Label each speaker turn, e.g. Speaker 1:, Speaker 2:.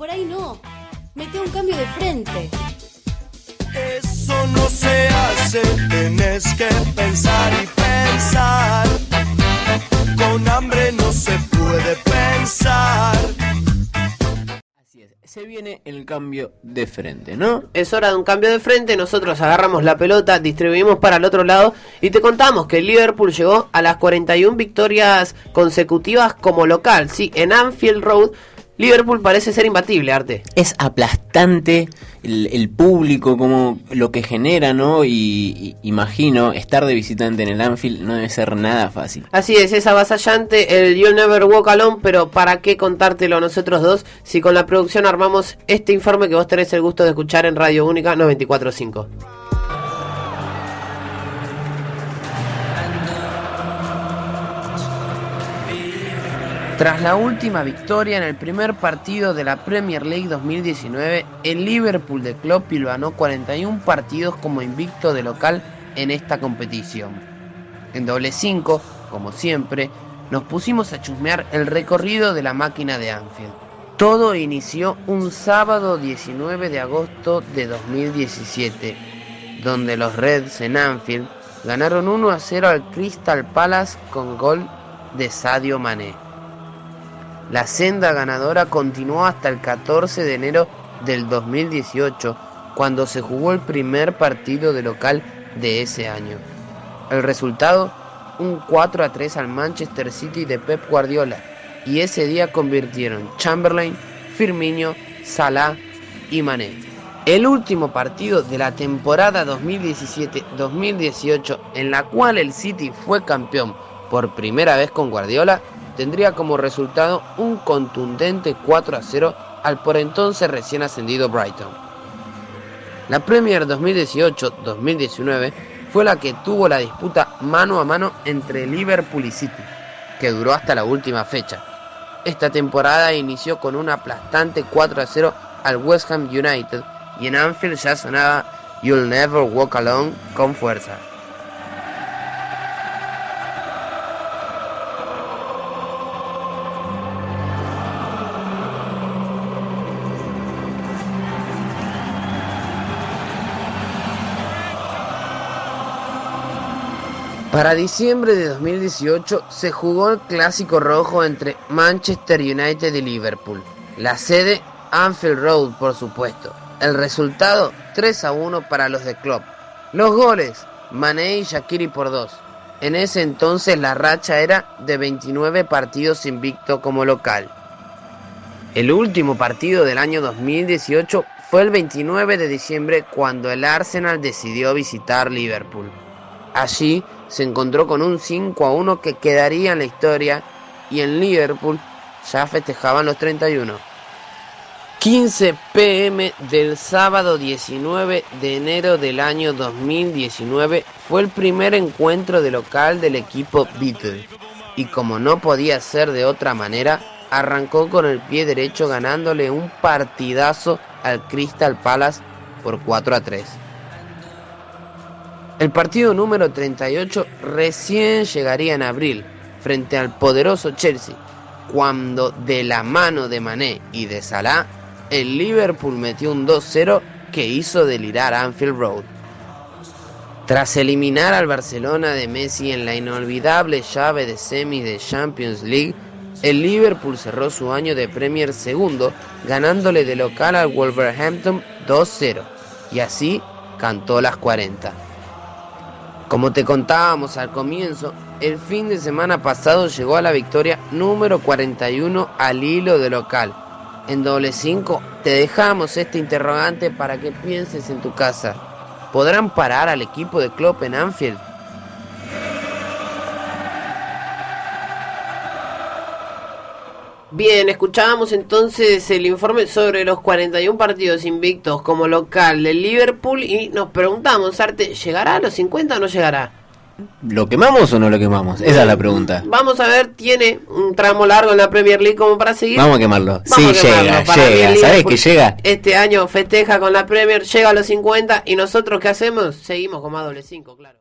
Speaker 1: por ahí no. Mete un cambio de frente.
Speaker 2: Eso no se hace, tienes que pensar y pensar. Con hambre no se puede pensar.
Speaker 3: Así es, se viene el cambio de frente, ¿no?
Speaker 4: Es hora de un cambio de frente, nosotros agarramos la pelota, distribuimos para el otro lado y te contamos que el Liverpool llegó a las 41 victorias consecutivas como local, sí, en Anfield Road. Liverpool parece ser imbatible, Arte.
Speaker 3: Es aplastante el, el público, como lo que genera, ¿no? Y, y imagino, estar de visitante en el Anfield no debe ser nada fácil.
Speaker 4: Así es, es avasallante el You'll Never Walk Alone, pero ¿para qué contártelo a nosotros dos si con la producción armamos este informe que vos tenés el gusto de escuchar en Radio Única 945? Tras la última victoria en el primer partido de la Premier League 2019, el Liverpool de Klopp ganó 41 partidos como invicto de local en esta competición. En doble 5, como siempre, nos pusimos a chusmear el recorrido de la máquina de Anfield. Todo inició un sábado 19 de agosto de 2017, donde los Reds en Anfield ganaron 1 a 0 al Crystal Palace con gol de Sadio Mané. La senda ganadora continuó hasta el 14 de enero del 2018, cuando se jugó el primer partido de local de ese año. El resultado, un 4 a 3 al Manchester City de Pep Guardiola, y ese día convirtieron Chamberlain, Firmino, Salah y Mané. El último partido de la temporada 2017-2018 en la cual el City fue campeón por primera vez con Guardiola tendría como resultado un contundente 4 a 0 al por entonces recién ascendido Brighton. La Premier 2018-2019 fue la que tuvo la disputa mano a mano entre Liverpool y City, que duró hasta la última fecha. Esta temporada inició con un aplastante 4 a 0 al West Ham United y en Anfield ya sonaba You'll Never Walk Alone con fuerza. Para diciembre de 2018 se jugó el clásico rojo entre Manchester United y Liverpool. La sede Anfield Road, por supuesto. El resultado 3 a 1 para los de Klopp. Los goles Mané y Shakiri por dos. En ese entonces la racha era de 29 partidos invicto como local. El último partido del año 2018 fue el 29 de diciembre cuando el Arsenal decidió visitar Liverpool. Allí se encontró con un 5 a 1 que quedaría en la historia y en Liverpool ya festejaban los 31. 15 pm del sábado 19 de enero del año 2019 fue el primer encuentro de local del equipo Beatle y como no podía ser de otra manera, arrancó con el pie derecho ganándole un partidazo al Crystal Palace por 4 a 3. El partido número 38 recién llegaría en abril frente al poderoso Chelsea, cuando de la mano de Mané y de Salah, el Liverpool metió un 2-0 que hizo delirar Anfield Road. Tras eliminar al Barcelona de Messi en la inolvidable llave de semis de Champions League, el Liverpool cerró su año de Premier segundo, ganándole de local al Wolverhampton 2-0, y así cantó las 40. Como te contábamos al comienzo, el fin de semana pasado llegó a la victoria número 41 al hilo de local. En doble 5 te dejamos este interrogante para que pienses en tu casa. ¿Podrán parar al equipo de Klopp en Anfield? Bien, escuchábamos entonces el informe sobre los 41 partidos invictos como local del Liverpool y nos preguntamos, Arte, ¿llegará a los 50 o no llegará?
Speaker 3: ¿Lo quemamos o no lo quemamos? Esa es la pregunta.
Speaker 4: Vamos a ver, tiene un tramo largo en la Premier League como para seguir.
Speaker 3: Vamos a quemarlo.
Speaker 4: Vamos
Speaker 3: sí,
Speaker 4: a quemarlo.
Speaker 3: llega,
Speaker 4: Para
Speaker 3: llega. ¿Sabes
Speaker 4: Liverpool
Speaker 3: que llega?
Speaker 4: Este año festeja con la Premier, llega a los 50 y nosotros ¿qué hacemos? Seguimos como a doble 5, claro.